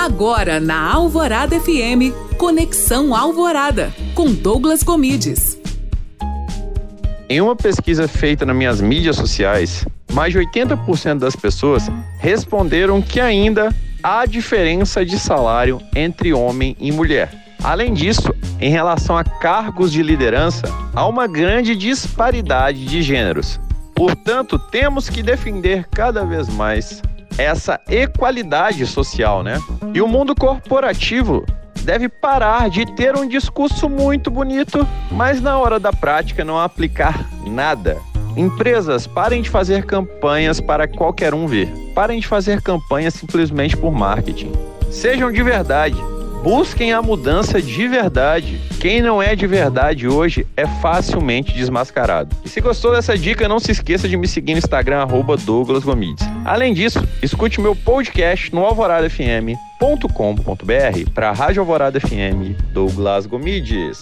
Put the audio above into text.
Agora na Alvorada FM, Conexão Alvorada, com Douglas Comides. Em uma pesquisa feita nas minhas mídias sociais, mais de 80% das pessoas responderam que ainda há diferença de salário entre homem e mulher. Além disso, em relação a cargos de liderança, há uma grande disparidade de gêneros. Portanto, temos que defender cada vez mais essa equalidade social, né? E o mundo corporativo deve parar de ter um discurso muito bonito, mas na hora da prática não aplicar nada. Empresas, parem de fazer campanhas para qualquer um ver. Parem de fazer campanhas simplesmente por marketing. Sejam de verdade. Busquem a mudança de verdade. Quem não é de verdade hoje é facilmente desmascarado. E se gostou dessa dica, não se esqueça de me seguir no Instagram, Douglas Gomides. Além disso, escute meu podcast no alvoradafm.com.br para a Rádio Alvorada FM Douglas Gomides.